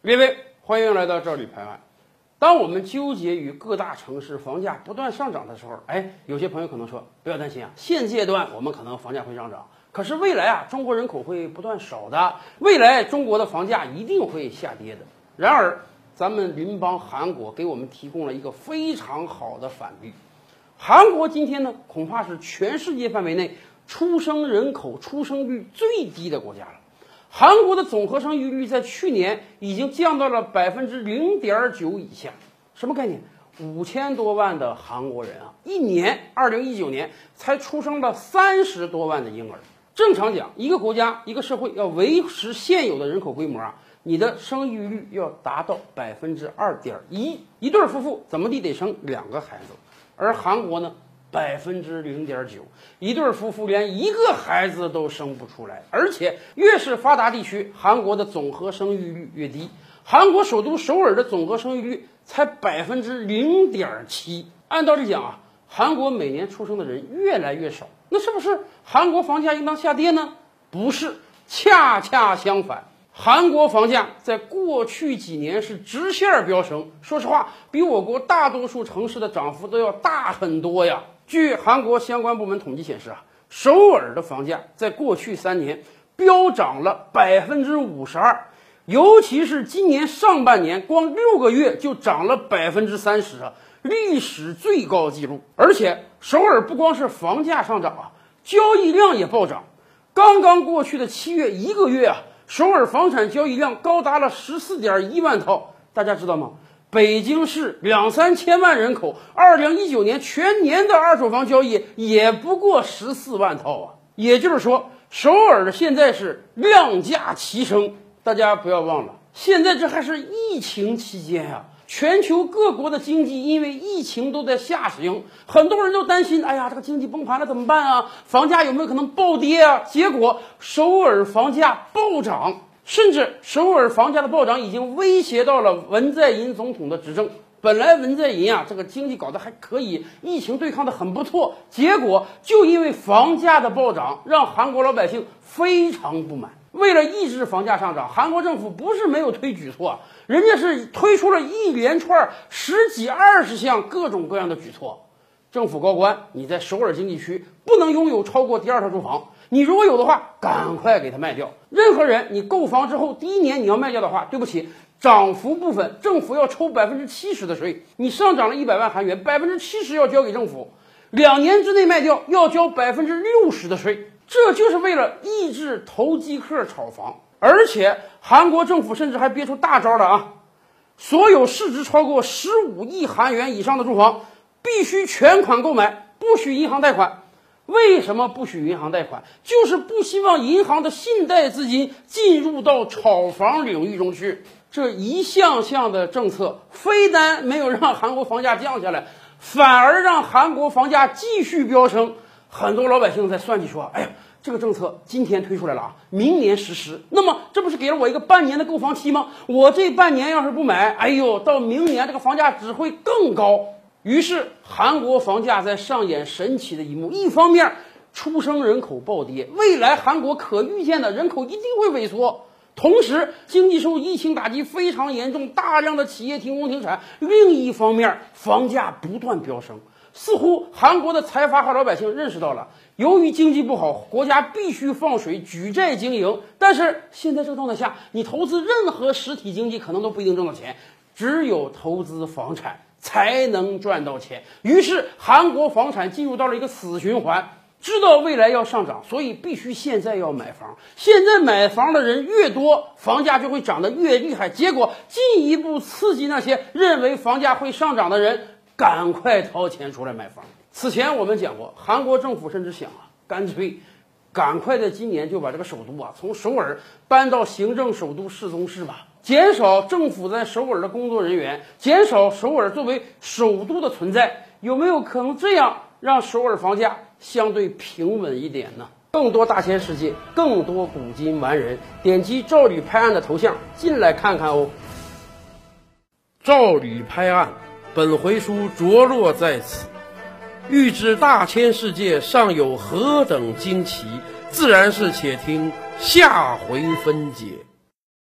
各位，欢迎来到赵李拍案。当我们纠结于各大城市房价不断上涨的时候，哎，有些朋友可能说不要担心啊，现阶段我们可能房价会上涨，可是未来啊，中国人口会不断少的，未来中国的房价一定会下跌的。然而，咱们邻邦韩国给我们提供了一个非常好的反例。韩国今天呢，恐怕是全世界范围内出生人口出生率最低的国家了。韩国的总和生育率在去年已经降到了百分之零点九以下，什么概念？五千多万的韩国人啊，一年，二零一九年才出生了三十多万的婴儿。正常讲，一个国家、一个社会要维持现有的人口规模啊，你的生育率要达到百分之二点一，一对夫妇怎么地得生两个孩子，而韩国呢？百分之零点九，一对夫妇连一个孩子都生不出来，而且越是发达地区，韩国的总和生育率越低。韩国首都首尔的总和生育率才百分之零点七。按道理讲啊，韩国每年出生的人越来越少，那是不是韩国房价应当下跌呢？不是，恰恰相反。韩国房价在过去几年是直线飙升，说实话，比我国大多数城市的涨幅都要大很多呀。据韩国相关部门统计显示啊，首尔的房价在过去三年飙涨了百分之五十二，尤其是今年上半年，光六个月就涨了百分之三十啊，历史最高纪录。而且首尔不光是房价上涨啊，交易量也暴涨。刚刚过去的七月一个月啊，首尔房产交易量高达了十四点一万套，大家知道吗？北京市两三千万人口，二零一九年全年的二手房交易也不过十四万套啊！也就是说，首尔的现在是量价齐升。大家不要忘了，现在这还是疫情期间呀，全球各国的经济因为疫情都在下行，很多人都担心，哎呀，这个经济崩盘了怎么办啊？房价有没有可能暴跌啊？结果首尔房价暴涨。甚至首尔房价的暴涨已经威胁到了文在寅总统的执政。本来文在寅啊，这个经济搞得还可以，疫情对抗的很不错。结果就因为房价的暴涨，让韩国老百姓非常不满。为了抑制房价上涨，韩国政府不是没有推举措，人家是推出了一连串十几二十项各种各样的举措。政府高官，你在首尔经济区不能拥有超过第二套住房。你如果有的话，赶快给它卖掉。任何人，你购房之后第一年你要卖掉的话，对不起，涨幅部分政府要抽百分之七十的税。你上涨了一百万韩元，百分之七十要交给政府。两年之内卖掉要交百分之六十的税，这就是为了抑制投机客炒房。而且韩国政府甚至还憋出大招了啊！所有市值超过十五亿韩元以上的住房，必须全款购买，不许银行贷款。为什么不许银行贷款？就是不希望银行的信贷资金进入到炒房领域中去。这一项项的政策，非但没有让韩国房价降下来，反而让韩国房价继续飙升。很多老百姓在算计说：“哎呀，这个政策今天推出来了啊，明年实施，那么这不是给了我一个半年的购房期吗？我这半年要是不买，哎呦，到明年这个房价只会更高。”于是，韩国房价在上演神奇的一幕：一方面，出生人口暴跌，未来韩国可预见的人口一定会萎缩；同时，经济受疫情打击非常严重，大量的企业停工停产。另一方面，房价不断飙升，似乎韩国的财阀和老百姓认识到了，由于经济不好，国家必须放水举债经营。但是现在这个状态下，你投资任何实体经济可能都不一定挣到钱，只有投资房产。才能赚到钱。于是，韩国房产进入到了一个死循环。知道未来要上涨，所以必须现在要买房。现在买房的人越多，房价就会涨得越厉害。结果进一步刺激那些认为房价会上涨的人，赶快掏钱出来买房。此前我们讲过，韩国政府甚至想啊，干脆赶快在今年就把这个首都啊从首尔搬到行政首都世宗市吧。减少政府在首尔的工作人员，减少首尔作为首都的存在，有没有可能这样让首尔房价相对平稳一点呢？更多大千世界，更多古今完人，点击赵吕拍案的头像进来看看哦。赵吕拍案，本回书着落在此。欲知大千世界尚有何等惊奇，自然是且听下回分解。